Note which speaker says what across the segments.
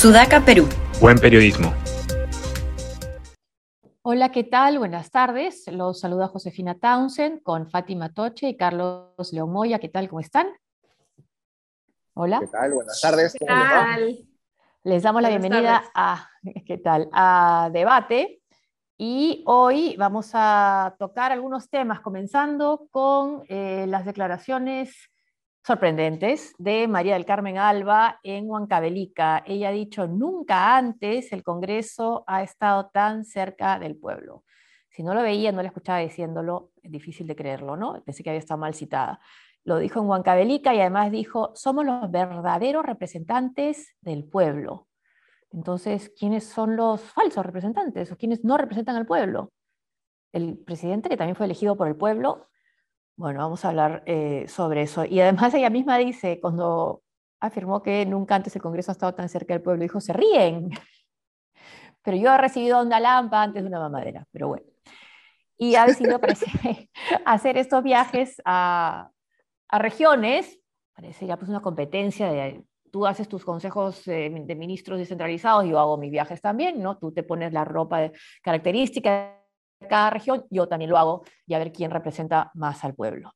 Speaker 1: Sudaca, Perú.
Speaker 2: Buen periodismo.
Speaker 3: Hola, ¿qué tal? Buenas tardes. Los saluda Josefina Townsend con Fátima Toche y Carlos León Moya. ¿Qué tal? ¿Cómo están? Hola.
Speaker 4: ¿Qué tal? Buenas tardes.
Speaker 3: ¿Qué tal? Les damos la bienvenida a, ¿qué tal? a Debate. Y hoy vamos a tocar algunos temas, comenzando con eh, las declaraciones sorprendentes de María del Carmen Alba en Huancavelica. Ella ha dicho, nunca antes el Congreso ha estado tan cerca del pueblo. Si no lo veía, no le escuchaba diciéndolo, es difícil de creerlo, ¿no? Pensé que había estado mal citada. Lo dijo en Huancavelica y además dijo, somos los verdaderos representantes del pueblo. Entonces, ¿quiénes son los falsos representantes o quiénes no representan al pueblo? El presidente, que también fue elegido por el pueblo, bueno, vamos a hablar eh, sobre eso. Y además ella misma dice, cuando afirmó que nunca antes el Congreso ha estado tan cerca del pueblo, dijo, se ríen. Pero yo he recibido una lampa antes de una mamadera, pero bueno. Y ha decidido hacer estos viajes a, a, regiones, parece ya pues una competencia de, tú haces tus consejos eh, de ministros descentralizados, yo hago mis viajes también, ¿no? Tú te pones la ropa característica cada región, yo también lo hago y a ver quién representa más al pueblo.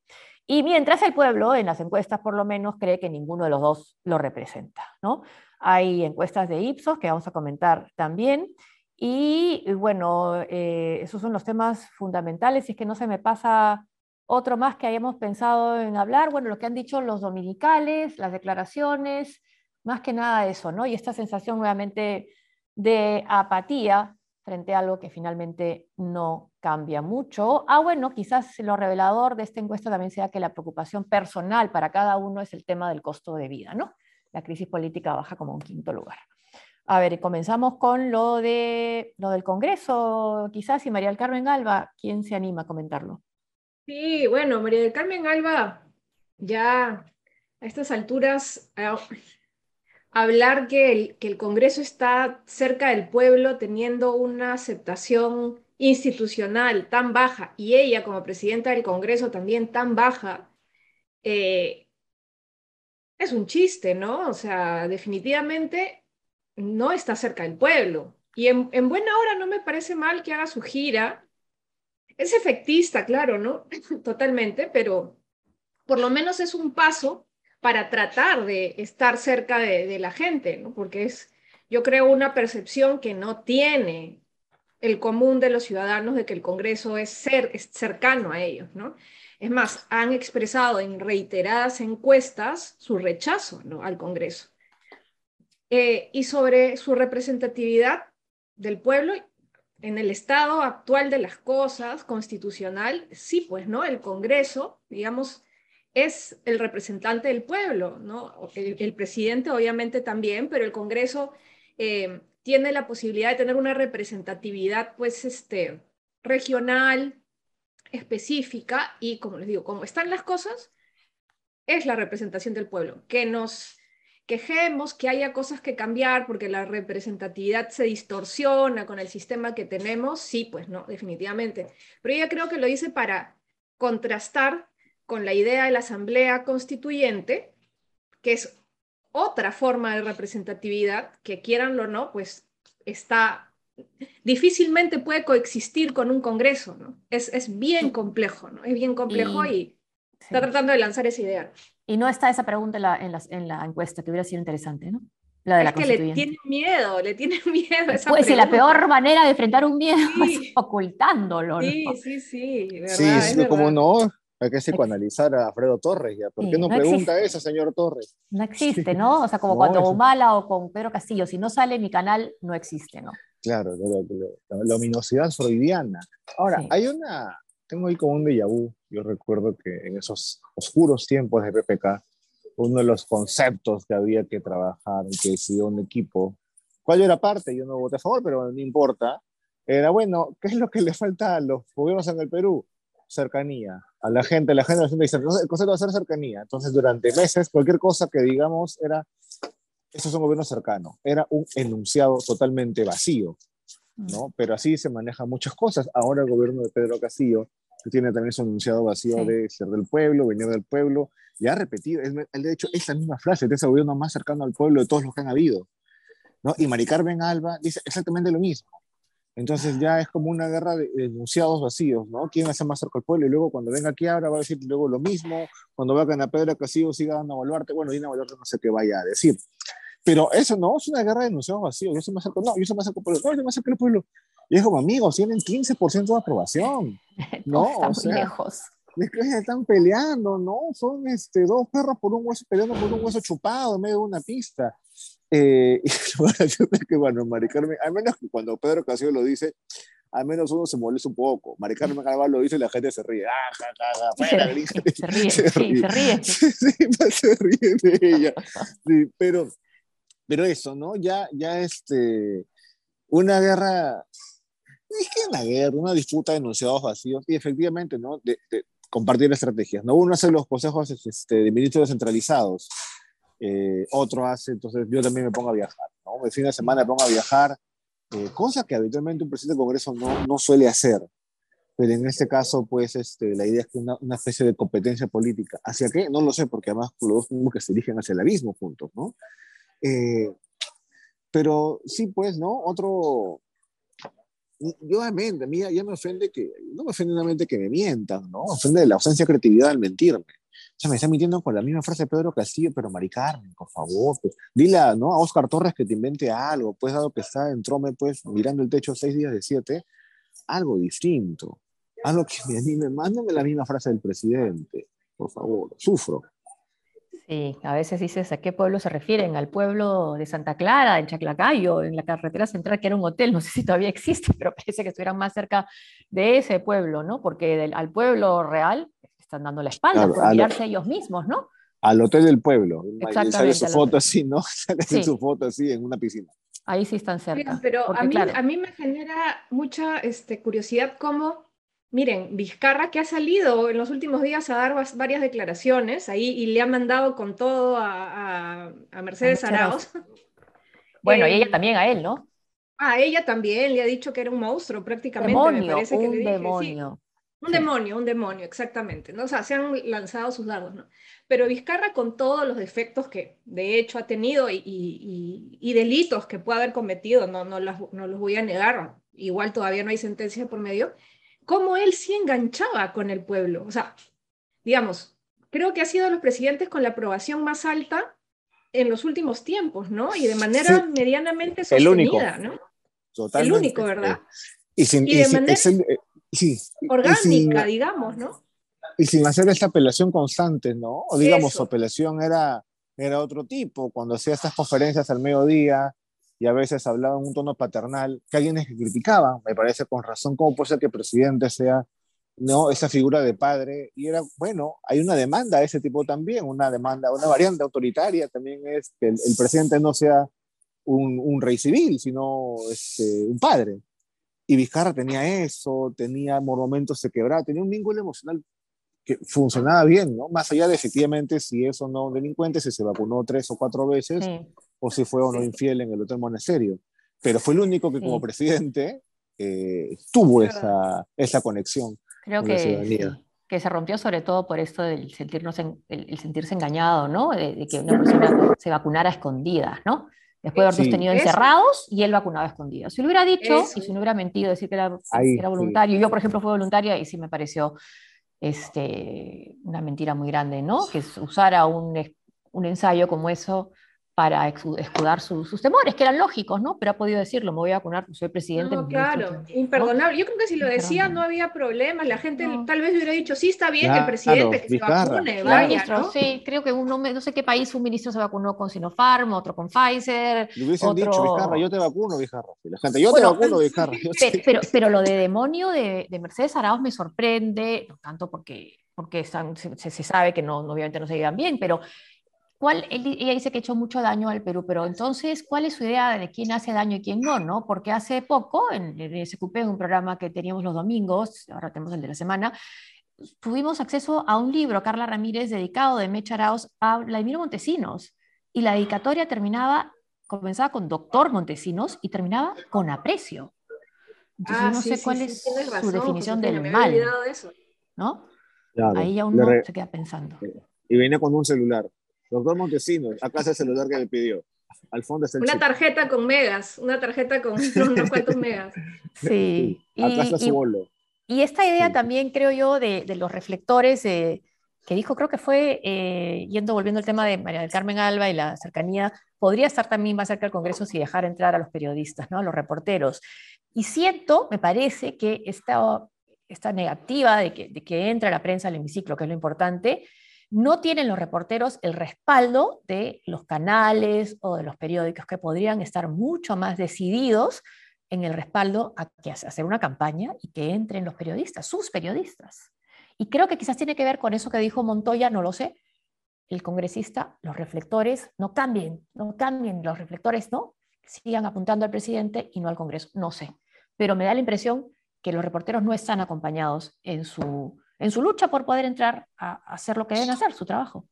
Speaker 3: Y mientras el pueblo, en las encuestas por lo menos, cree que ninguno de los dos lo representa. ¿no? Hay encuestas de Ipsos que vamos a comentar también. Y bueno, eh, esos son los temas fundamentales. Y es que no se me pasa otro más que hayamos pensado en hablar. Bueno, lo que han dicho los dominicales, las declaraciones, más que nada eso, ¿no? Y esta sensación nuevamente de apatía frente a algo que finalmente no cambia mucho. Ah, bueno, quizás lo revelador de esta encuesta también sea que la preocupación personal para cada uno es el tema del costo de vida, ¿no? La crisis política baja como un quinto lugar. A ver, comenzamos con lo, de, lo del Congreso, quizás, y María del Carmen Alba, ¿quién se anima a comentarlo?
Speaker 5: Sí, bueno, María del Carmen Alba, ya a estas alturas, ah, hablar que el, que el Congreso está cerca del pueblo teniendo una aceptación institucional tan baja y ella como presidenta del Congreso también tan baja, eh, es un chiste, ¿no? O sea, definitivamente no está cerca del pueblo. Y en, en, buena hora no me parece mal que haga su gira. Es efectista, claro, ¿no? Totalmente, pero por lo menos es un paso para tratar de estar cerca de, la gente, ¿no? porque es, yo creo, una percepción que no tiene el común de los ciudadanos de que el Congreso es, ser, es cercano a ellos. ¿no? Es más, han expresado en reiteradas encuestas su rechazo ¿no? al Congreso. Eh, y sobre su representatividad del pueblo en el estado actual de las cosas constitucional, sí, pues, ¿no? El Congreso, digamos, es el representante del pueblo, ¿no? El, presidente obviamente también, pero el Congreso eh, tiene la posibilidad de tener una representatividad, pues, este, regional, específica, y como les digo, como están las cosas, es la representación del pueblo. Que nos quejemos, que haya cosas que cambiar porque la representatividad se distorsiona con el sistema que tenemos, sí, pues no, definitivamente. Pero yo creo que lo hice para contrastar con la idea de la Asamblea Constituyente, que es otra forma de representatividad, que quieran o no, pues está difícilmente puede coexistir con un Congreso, ¿no? Es, es bien complejo, ¿no? Es bien complejo y, está tratando de lanzar esa idea.
Speaker 3: Y no está esa pregunta en la, en la, en la encuesta, que hubiera sido interesante, ¿no? La de
Speaker 5: es que le tiene miedo, le tiene miedo a esa
Speaker 3: Pues sí, la peor manera de enfrentar un miedo es ocultándolo, ¿no?
Speaker 5: Sí, sí, sí, ¿verdad?
Speaker 4: Sí, sí, como no, hay que psicoanalizar a Alfredo Torres ya. ¿Por qué no, pregunta eso, señor Torres?
Speaker 3: No existe, ¿no? O sea, como cuando Humala o con Pedro Castillo, si no sale mi canal, no existe, ¿no?
Speaker 4: Claro, la, ominosidad freudiana. Ahora, hay una, tengo ahí como un déjà vu. Yo recuerdo que en esos oscuros tiempos de PPK, uno de los conceptos que había que trabajar, que decidió un equipo, cuál era parte, yo no voté a favor, pero no importa, era, bueno, ¿qué es lo que le falta a los gobiernos en el Perú? cercanía a la gente, la gente, la gente dice, el concepto va a ser cercanía. Entonces, durante meses, cualquier cosa que digamos era, eso es un gobierno cercano, era un enunciado totalmente vacío, ¿no? Mm. Pero así se manejan muchas cosas. Ahora el gobierno de Pedro Castillo, que tiene también su enunciado vacío de ser del pueblo, venir del pueblo, y ha repetido, es, de hecho, es la misma frase, de ese gobierno más cercano al pueblo de todos los que han habido. ¿no? Y Mari Carmen Alba dice exactamente lo mismo. Entonces ya es como una guerra de enunciados vacíos, ¿no? ¿Quién hace más cerca al pueblo? Y luego cuando venga aquí ahora va a decir luego lo mismo, cuando vaya a Pedro Castillo siga dando a Baluarte, bueno, Dina Baluarte no sé qué vaya a decir. Pero eso no, es una guerra de enunciados vacíos, yo soy más cerca, no, yo soy más cerca al pueblo, no, yo soy más cerca al pueblo. Y es como, amigos, tienen 15% de aprobación, ¿no?
Speaker 3: Están muy lejos.
Speaker 4: Están peleando, ¿no? Son este, dos perros por un hueso, peleando por un hueso chupado en medio de una pista. Eh, y que, bueno, Mari Carmen, al menos cuando Pedro Castillo lo dice, al menos uno se molesta un poco. Mari Carmen Carvalho lo dice y la gente se ríe. Ah, ja, ja, ja,
Speaker 3: se, ríe, se, ríe, se, ríe, se ríe.
Speaker 4: Sí, se ríe de ella. Sí, pero, pero eso, ¿no? Ya, ya este, una guerra, es que una guerra, una disputa de enunciados vacíos, y efectivamente, ¿no? De, de compartir estrategias, ¿no? Uno hace los consejos este, de ministros descentralizados, eh, otro hace, entonces yo también me pongo a viajar, ¿no? El fin de semana me pongo a viajar, eh, cosa que habitualmente un presidente de Congreso no, no suele hacer. Pero en este caso, pues, este, la idea es que una, una especie de competencia política. ¿Hacia qué? No lo sé, porque además los dos que se dirigen hacia el abismo juntos, ¿no? Eh, pero sí, pues, ¿no? Otro, yo a mí, ya me ofende que, no me ofende mente que me mientan, ¿no? Ofende la ausencia de creatividad al mentirme. O sea, me está mintiendo con la misma frase de Pedro Castillo, pero Mari Carmen, por favor, pues, dile a, ¿no? a Oscar Torres que te invente algo, pues dado que está en Trome, pues mirando el techo seis días de siete, algo distinto, algo que me anime, mándame la misma frase del presidente, por favor, sufro.
Speaker 3: Sí, a veces dices a qué pueblo se refieren, al pueblo de Santa Clara, en Chaclacayo, en la carretera central, que era un hotel, no sé si todavía existe, pero parece que estuvieran más cerca de ese pueblo, ¿no? Porque al pueblo real están dando la espalda por mirarse ellos mismos, ¿no?
Speaker 4: Al hotel del pueblo. Exactamente. Sale su foto así, ¿no? Sale su foto así en una piscina.
Speaker 3: Ahí sí están cerca.
Speaker 5: pero a, mí, a mí me genera mucha este, curiosidad cómo, miren, Vizcarra que ha salido en los últimos días a dar varias declaraciones ahí y le ha mandado con todo a, a, Mercedes Arauz.
Speaker 3: Bueno, y ella eh, también a él, ¿no?
Speaker 5: A ella también le ha dicho que era un monstruo prácticamente.
Speaker 3: Demonio, me parece que un le demonio.
Speaker 5: Un demonio, un demonio, exactamente. ¿no? O sea, se han lanzado sus dardos, ¿no? Pero Vizcarra, con todos los defectos que de hecho ha tenido y, y, y delitos que puede haber cometido, no, no, no, los voy a negar, igual todavía no hay sentencia por medio, cómo él sí enganchaba con el pueblo. O sea, digamos, creo que ha sido de los presidentes con la aprobación más alta en los últimos tiempos, ¿no? Y de manera medianamente sostenida, el único. ¿no?
Speaker 4: Totalmente.
Speaker 5: El único, ¿verdad?
Speaker 4: Y, sin, y, de manera
Speaker 5: sí, orgánica, digamos, ¿no?
Speaker 4: Y sin hacer esta apelación constante, ¿no? O digamos, su apelación era, era otro tipo, cuando hacía estas conferencias al mediodía y a veces hablaba en un tono paternal, que alguien que criticaba, me parece con razón, cómo puede ser que el presidente sea ¿no? esa figura de padre, y era, bueno, hay una demanda de ese tipo también, una demanda, una variante autoritaria también es que el, presidente no sea un, un, rey civil, sino este, un padre. Y Vizcarra tenía eso, tenía momentos se quebraba, tenía un vínculo emocional que funcionaba bien, ¿no? Más allá de efectivamente si es o no delincuente, si se vacunó tres o cuatro veces, o si fue o no infiel en el Hotel Monasterio. Pero fue el único que como presidente eh, tuvo esa, esa conexión.
Speaker 3: Creo que, que se rompió sobre todo por esto del sentirnos el, sentirse engañado, ¿no? De, de, que una persona se vacunara a escondidas, ¿no? después de habernos tenido encerrados y él vacunado escondido. Si lo hubiera dicho y si no hubiera mentido, decir que era, era voluntario, yo por ejemplo fui voluntaria y sí me pareció este, una mentira muy grande, ¿no? Que usara un, un ensayo como eso para escudar sus temores, que eran lógicos, ¿no? Pero ha podido decirlo, me voy a vacunar, soy presidente.
Speaker 5: No, claro, imperdonable. Yo creo que si lo decía no había problema, la gente tal vez hubiera dicho, sí, está bien el presidente que se vacune, vaya, ¿no?
Speaker 3: Sí, creo que uno, no sé qué país un ministro se vacunó con Sinopharm, otro con Pfizer.
Speaker 4: Le hubiesen otro... dicho, Vizcarra, yo te vacuno, Vizcarra. La gente, yo te vacuno, Vizcarra.
Speaker 3: Pero, pero, pero, lo de demonio de, de Mercedes Arauz me sorprende, no tanto porque porque están, se, se, sabe que no, obviamente no se llevan bien, pero ¿Cuál, ella dice que ha hecho mucho daño al Perú, pero entonces, ¿cuál es su idea de quién hace daño y quién no? ¿no? Porque hace poco, en el SQP, en un programa que teníamos los domingos, ahora tenemos el de la semana, tuvimos acceso a un libro, Carla Ramírez, dedicado de Mecharaos a Vladimiro Montesinos. Y la dedicatoria terminaba, comenzaba con doctor Montesinos y terminaba con aprecio. Entonces, ah, no sé cuál es su definición del mal. ¿No? Ahí ya uno se queda pensando.
Speaker 4: Y viene con un celular. Doctor Montesinos, acá es el celular que me pidió. al fondo es el
Speaker 5: Una tarjeta con megas, una tarjeta con unos cuantos megas.
Speaker 3: Sí.
Speaker 4: y, está su bolo.
Speaker 3: Y esta idea también, creo yo, de, los reflectores, que dijo, creo que fue, eh, yendo, volviendo al tema de María del Carmen Alba y la cercanía, podría estar también más cerca del Congreso si dejar entrar a los periodistas, ¿no? a los reporteros. Y siento, me parece, que esta, esta negativa de que, de que entre la prensa al hemiciclo, que es lo importante, no tienen los reporteros el respaldo de los canales o de los periódicos que podrían estar mucho más decididos en el respaldo a que hacer una campaña y que entren los periodistas, sus periodistas. Y creo que quizás tiene que ver con eso que dijo Montoya, no lo sé, el congresista, los reflectores no cambien, no cambien los reflectores, ¿no? Sigan apuntando al presidente y no al Congreso, no sé. Pero me da la impresión que los reporteros no están acompañados en su, en su lucha por poder entrar a hacer lo que deben hacer, su trabajo.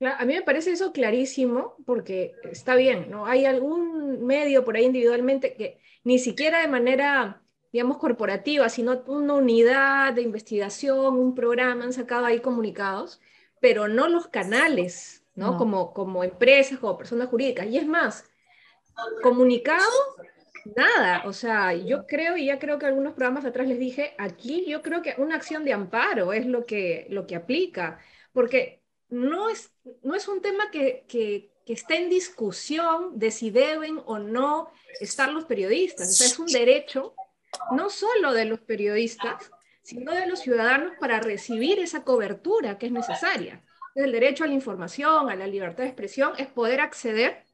Speaker 5: A mí me parece eso clarísimo, porque está bien, ¿no? Hay algún medio por ahí individualmente que ni siquiera de manera, digamos, corporativa, sino una unidad de investigación, un programa, han sacado ahí comunicados, pero no los canales, ¿no? Como, como empresas, como personas jurídicas. Y es más, comunicado, nada. O sea, yo creo, y ya creo que algunos programas atrás les dije, aquí yo creo que una acción de amparo es lo que, lo que aplica, porque no es, no es un tema que, que, que esté en discusión de si deben o no estar los periodistas. O sea, es un derecho no solo de los periodistas, sino de los ciudadanos para recibir esa cobertura que es necesaria. El derecho a la información, a la libertad de expresión, es poder acceder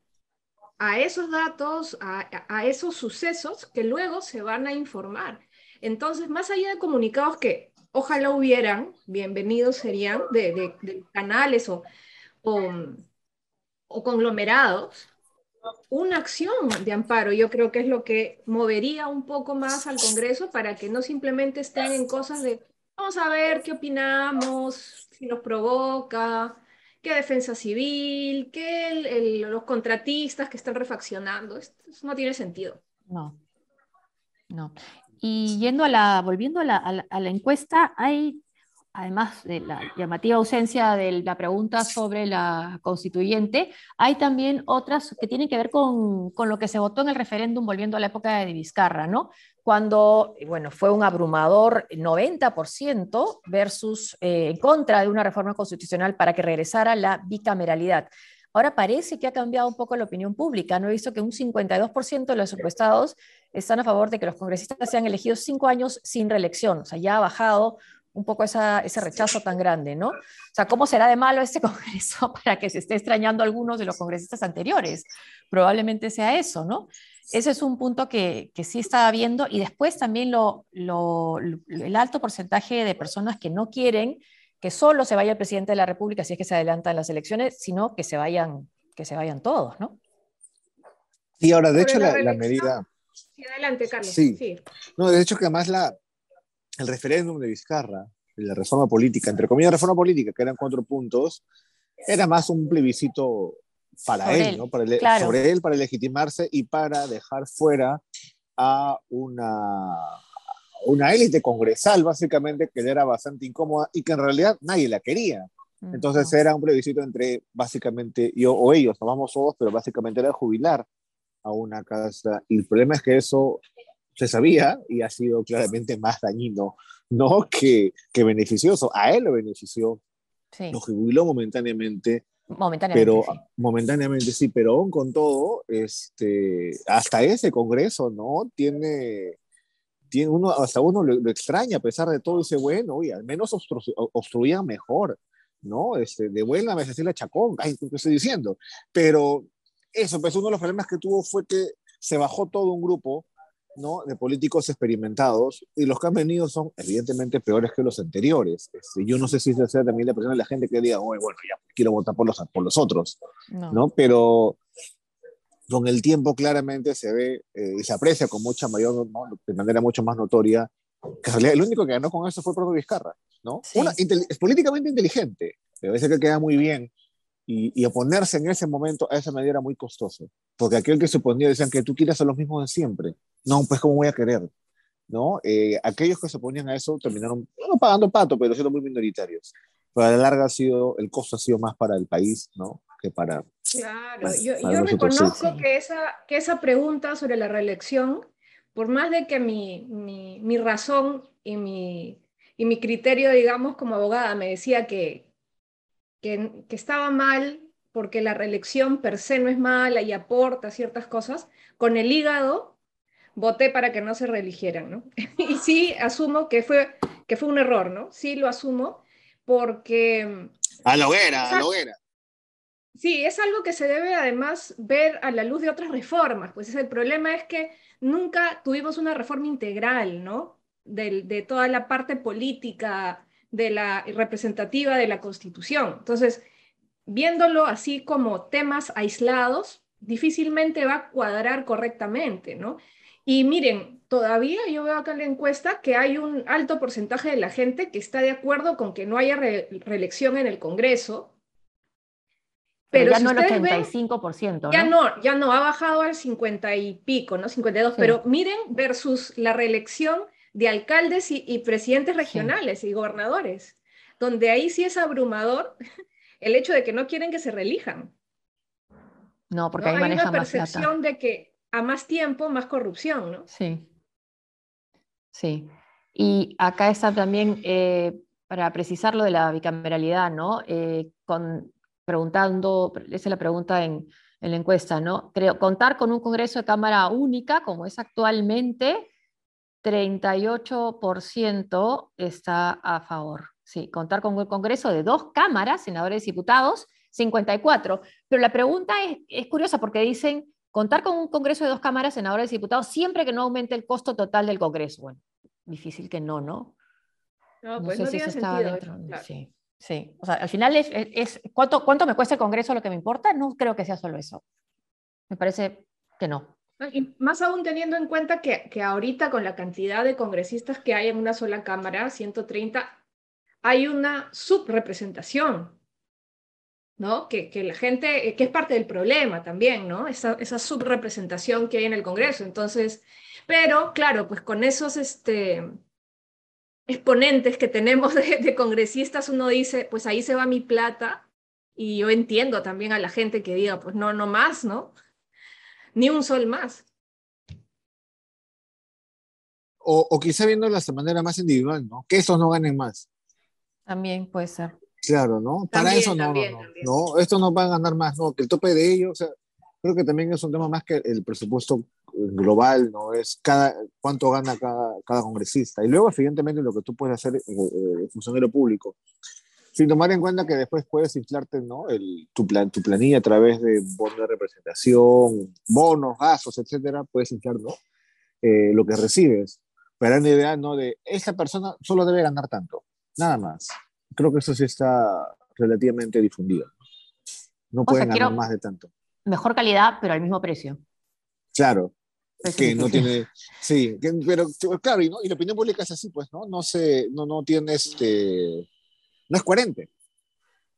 Speaker 5: a esos datos, a, esos sucesos que luego se van a informar. Entonces, más allá de comunicados que ojalá hubieran, bienvenidos serían, de, canales o, o, conglomerados, una acción de amparo. Yo creo que es lo que movería un poco más al Congreso para que no simplemente estén en cosas de, vamos a ver qué opinamos, si nos provoca, qué defensa civil, qué los contratistas que están refaccionando. Esto, no tiene sentido.
Speaker 3: No, no. Y yendo a la, volviendo a la, a la, encuesta, hay, además de la llamativa ausencia de la pregunta sobre la constituyente, hay también otras que tienen que ver con, con lo que se votó en el referéndum, volviendo a la época de Vizcarra, ¿no? Cuando, bueno, fue un abrumador 90% versus eh, en contra de una reforma constitucional para que regresara la bicameralidad. Ahora parece que ha cambiado un poco la opinión pública. No he visto que un 52% de los encuestados están a favor de que los congresistas sean elegidos cinco años sin reelección. O sea, ya ha bajado un poco ese rechazo tan grande, ¿no? O sea, ¿cómo será de malo este Congreso para que se esté extrañando algunos de los congresistas anteriores? Probablemente sea eso, ¿no? Ese es un punto que, que sí está viendo y después también lo, lo, el alto porcentaje de personas que no quieren que solo se vaya el presidente de la República si es que se adelantan las elecciones, sino que se vayan, que se vayan todos, ¿no?
Speaker 4: Y ahora, de hecho, la, medida...
Speaker 5: Sí, adelante, Carlos.
Speaker 4: Sí. No, de hecho, que además la, el referéndum de Vizcarra, la reforma política, entre comillas, reforma política, que eran cuatro puntos, era más un plebiscito para él, ¿no? Para Sobre él, para legitimarse y para dejar fuera a una una élite congresal, básicamente, que era bastante incómoda y que en realidad nadie la quería. Entonces era un plebiscito entre básicamente yo o ellos, tomamos todos, pero básicamente era jubilar a una casa. Y el problema es que eso se sabía y ha sido claramente más dañino, no que, que beneficioso. A él lo benefició, lo jubiló momentáneamente.
Speaker 3: Momentáneamente.
Speaker 4: Pero sí. momentáneamente sí, pero aún con todo, este, hasta ese Congreso, ¿no? Tiene tiene uno, hasta uno lo, extraña a pesar de todo ese bueno, y al menos obstruía mejor, ¿no? Este, de buena vez decirle Chacón, ay, ¿qué estoy diciendo? Pero eso, pues uno de los problemas que tuvo fue que se bajó todo un grupo, ¿no? De políticos experimentados, y los que han venido son evidentemente peores que los anteriores. Este, yo no sé si es también la persona de la gente que diga, bueno, ya quiero votar por los, por los otros, ¿no? ¿no? Pero con el tiempo claramente se ve eh, y se aprecia con mucha mayor, de manera mucho más notoria, que el único que ganó con eso fue el propio Vizcarra, ¿no? es políticamente inteligente, pero a veces que queda muy bien, y, oponerse en ese momento a esa medida era muy costoso, porque aquel que se oponía decían que tú quieres hacer lo mismo de siempre, no, pues cómo voy a querer, ¿no? Eh, aquellos que se oponían a eso terminaron, no pagando pato, pero siendo muy minoritarios. Pero a la larga ha sido, el costo ha sido más para el país, ¿no? que para...
Speaker 5: Claro, yo, yo reconozco que, esa, que esa pregunta sobre la reelección, por más de que mi, mi, mi razón y mi, y mi criterio, digamos, como abogada me decía que, que, que estaba mal porque la reelección per se no es mala y aporta ciertas cosas, con el hígado voté para que no se reeligieran, ¿no? y sí asumo que fue, que fue un error, ¿no? Sí lo asumo porque...
Speaker 4: A la hoguera, a la hoguera.
Speaker 5: Sí, es algo que se debe además ver a la luz de otras reformas, pues el problema es que nunca tuvimos una reforma integral, ¿no? De, de toda la parte política, de la representativa de la Constitución. Entonces, viéndolo así como temas aislados, difícilmente va a cuadrar correctamente, ¿no? Y miren, todavía yo veo acá en la encuesta que hay un alto porcentaje de la gente que está de acuerdo con que no haya reelección en el Congreso.
Speaker 3: Pero, ya no el 85%, ¿no?
Speaker 5: Ya no, ya no, ha bajado al 50 y pico, ¿no? 52, pero miren versus la reelección de alcaldes y, presidentes regionales y gobernadores, donde ahí sí es abrumador el hecho de que no quieren que se reelijan.
Speaker 3: No, porque hay una
Speaker 5: percepción de que a más tiempo, más corrupción, ¿no?
Speaker 3: Sí. Sí. Y acá está también, eh, para precisar lo de la bicameralidad, ¿no? Eh, con, preguntando, esa es la pregunta en, en la encuesta, ¿no? Creo, contar con un Congreso de Cámara única, como es actualmente, 38% está a favor. Sí, contar con un Congreso de dos cámaras, senadores y diputados, 54. Pero la pregunta es, curiosa porque dicen contar con un Congreso de dos cámaras, senadores y diputados, siempre que no aumente el costo total del Congreso. Bueno, difícil que no, ¿no?
Speaker 5: No, pues no, sé si eso dentro.
Speaker 3: Sí, sí. O sea, al final es, es, ¿cuánto, ¿cuánto me cuesta el Congreso lo que me importa? No creo que sea solo eso. Me parece que no.
Speaker 5: Y más aún teniendo en cuenta que, que ahorita con la cantidad de congresistas que hay en una sola Cámara, 130, hay una subrepresentación, ¿no? Que, la gente, que es parte del problema también, ¿no? Esa, esa subrepresentación que hay en el Congreso. Entonces, pero claro, pues con esos este, exponentes que tenemos de, congresistas, uno dice, pues ahí se va mi plata. Y yo entiendo también a la gente que diga, pues no, no más, ¿no? Ni un sol más.
Speaker 4: O, o quizá viéndolo de manera más individual, ¿no? Que estos no ganen más.
Speaker 3: También puede ser.
Speaker 4: Claro, ¿no? Para eso no, no, no, Esto no va a ganar más, no, que el tope de ellos, o sea, creo que también es un tema más que el presupuesto global, ¿no? Es cada, cuánto gana cada, cada congresista. Y luego, evidentemente, lo que tú puedes hacer, eh, eh funcionario público, sin tomar en cuenta que después puedes inflarte, ¿no? El, tu, plan, tu planilla a través de bonos de representación, bonos, gastos, etcétera, puedes inflar, ¿no? Eh, lo que recibes. Pero hay una idea, ¿no? De esta persona solo debe ganar tanto Nada más. Creo que eso sí está relativamente difundido. No pueden ganar más de tanto.
Speaker 3: Mejor calidad, pero al mismo precio.
Speaker 4: Claro. que no tiene. Sí, pero claro, y, la opinión pública es así, pues, ¿no? No se, no, no tiene este. No es coherente.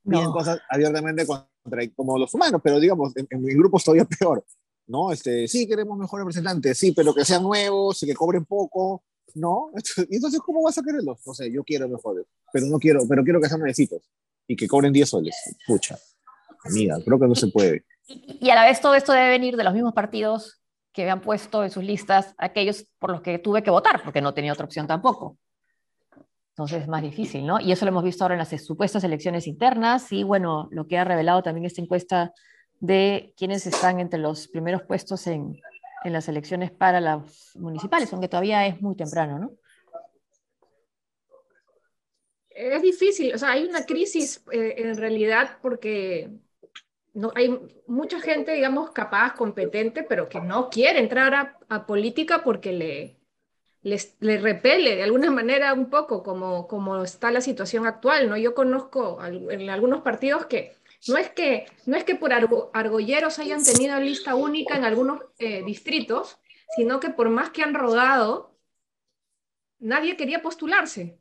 Speaker 4: No. cosas abiertamente contra como los humanos, pero digamos, en, en mi grupo es todavía peor. ¿no? Este, sí, queremos mejores representantes, sí, pero que sean nuevos y que cobren poco, ¿no? Y entonces, ¿cómo vas a quererlos? No sé, yo quiero mejores, pero no quiero, pero quiero que sean nuevecitos y que cobren 10 soles. Pucha, amiga, creo que no se puede.
Speaker 3: Y, a la vez todo esto debe venir de los mismos partidos que me han puesto en sus listas aquellos por los que tuve que votar, porque no tenía otra opción tampoco. Entonces es más difícil, ¿no? Y eso lo hemos visto ahora en las supuestas elecciones internas y bueno, lo que ha revelado también esta encuesta de quienes están entre los primeros puestos en, en las elecciones para las municipales, aunque todavía es muy temprano, ¿no?
Speaker 5: Es difícil, o sea, hay una crisis eh, en realidad porque hay mucha gente, digamos, capaz, competente, pero que no quiere entrar a, política porque le, le repele de alguna manera un poco como, como está la situación actual, ¿no? Yo conozco en algunos partidos que no es que, no es que por argolleros hayan tenido lista única en algunos eh, distritos, sino que por más que han rodado, nadie quería postularse.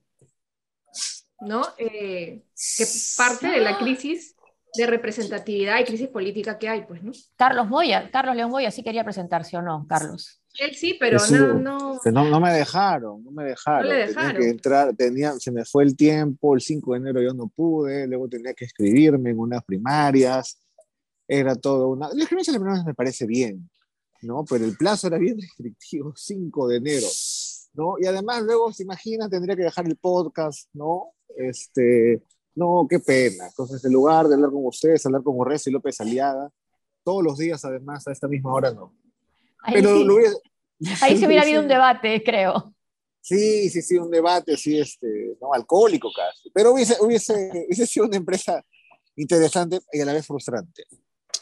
Speaker 5: ¿No? Eh, que parte de la crisis de representatividad y crisis política que hay, pues, ¿no?
Speaker 3: Carlos Moya, Carlos León Moya sí quería presentarse o no, Carlos.
Speaker 5: Él sí, pero no,
Speaker 4: no... no, me dejaron, no me dejaron. Tenía que entrar, tenía, se me fue el tiempo, el 5 de enero yo no pude, luego tenía que escribirme en unas primarias. era todo una... La discriminación de menores me parece bien, ¿no? Pero el plazo era bien restrictivo, 5 de enero, ¿no? Y además luego, se imagina, tendría que dejar el podcast, ¿no? Este, no, qué pena. Entonces, en lugar de hablar con ustedes, hablar con Urreza y López Aliaga, todos los días, además, a esta misma hora, no.
Speaker 3: Ahí Pero Ahí se hubiera habido un debate, creo.
Speaker 4: Sí, sí, sí, un debate, sí, este, ¿no? alcohólico casi. Pero hubiese, hubiese, hubiese sido una empresa interesante y a la vez frustrante.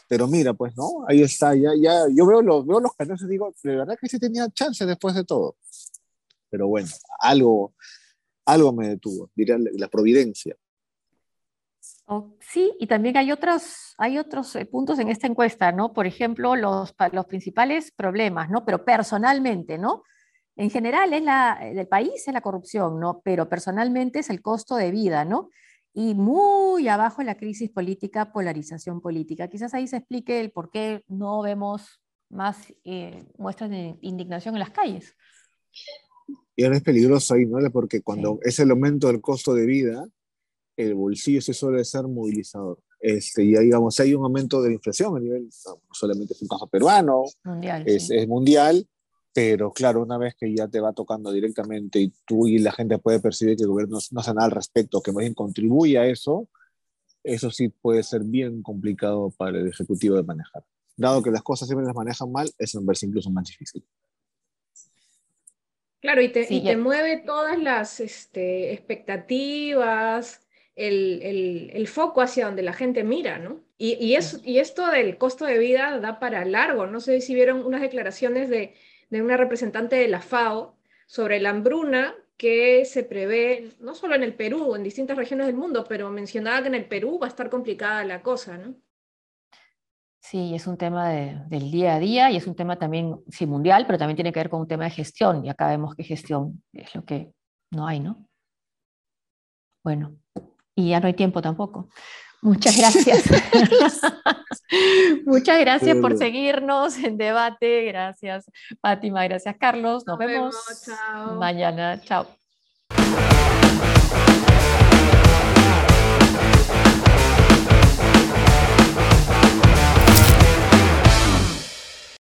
Speaker 4: Pero mira, pues, ¿no? Ahí está, ya, ya, yo veo los, veo los canales y digo, de verdad que sí tenía chance después de todo. Pero bueno, algo, algo me detuvo, diría la providencia.
Speaker 3: Sí, y también hay otros, hay otros eh, puntos en esta encuesta, ¿no? Por ejemplo, los, los principales problemas, ¿no? Pero personalmente, ¿no? En general es la, del país es la corrupción, ¿no? Pero personalmente es el costo de vida, ¿no? y muy abajo la crisis política, polarización política. Quizás ahí se explique el por qué no vemos más eh, muestras de indignación en las calles.
Speaker 4: Y ahora es peligroso ahí, ¿no? Porque cuando es el aumento del costo de vida, el bolsillo se suele ser movilizador. Este, ya digamos, hay un aumento de la inflación a nivel, no solamente es un caso peruano, es, es mundial, pero claro, una vez que ya te va tocando directamente y tú y la gente puede percibir que el gobierno no hace nada al respecto, que más bien contribuye a eso, eso sí puede ser bien complicado para el Ejecutivo de manejar. Dado que las cosas siempre las manejan mal, eso me parece incluso más difícil.
Speaker 5: Claro, y te, y te mueve todas las este, expectativas, el, el, el, foco hacia donde la gente mira, ¿no? Y, y, es, y esto del costo de vida da para largo. No sé si vieron unas declaraciones de de una representante de la FAO sobre la hambruna que se prevé no solo en el Perú, en distintas regiones del mundo, pero mencionaba que en el Perú va a estar complicada la cosa, ¿no?
Speaker 3: Sí, es un tema del día a día y es un tema también, sí, mundial, pero también tiene que ver con un tema de gestión y acá vemos que gestión es lo que no hay, ¿no? Bueno, y ya no hay tiempo tampoco. Muchas gracias. Muchas gracias por seguirnos en debate. Gracias, Fátima. Gracias, Carlos. Nos, vemos, mañana. Chao.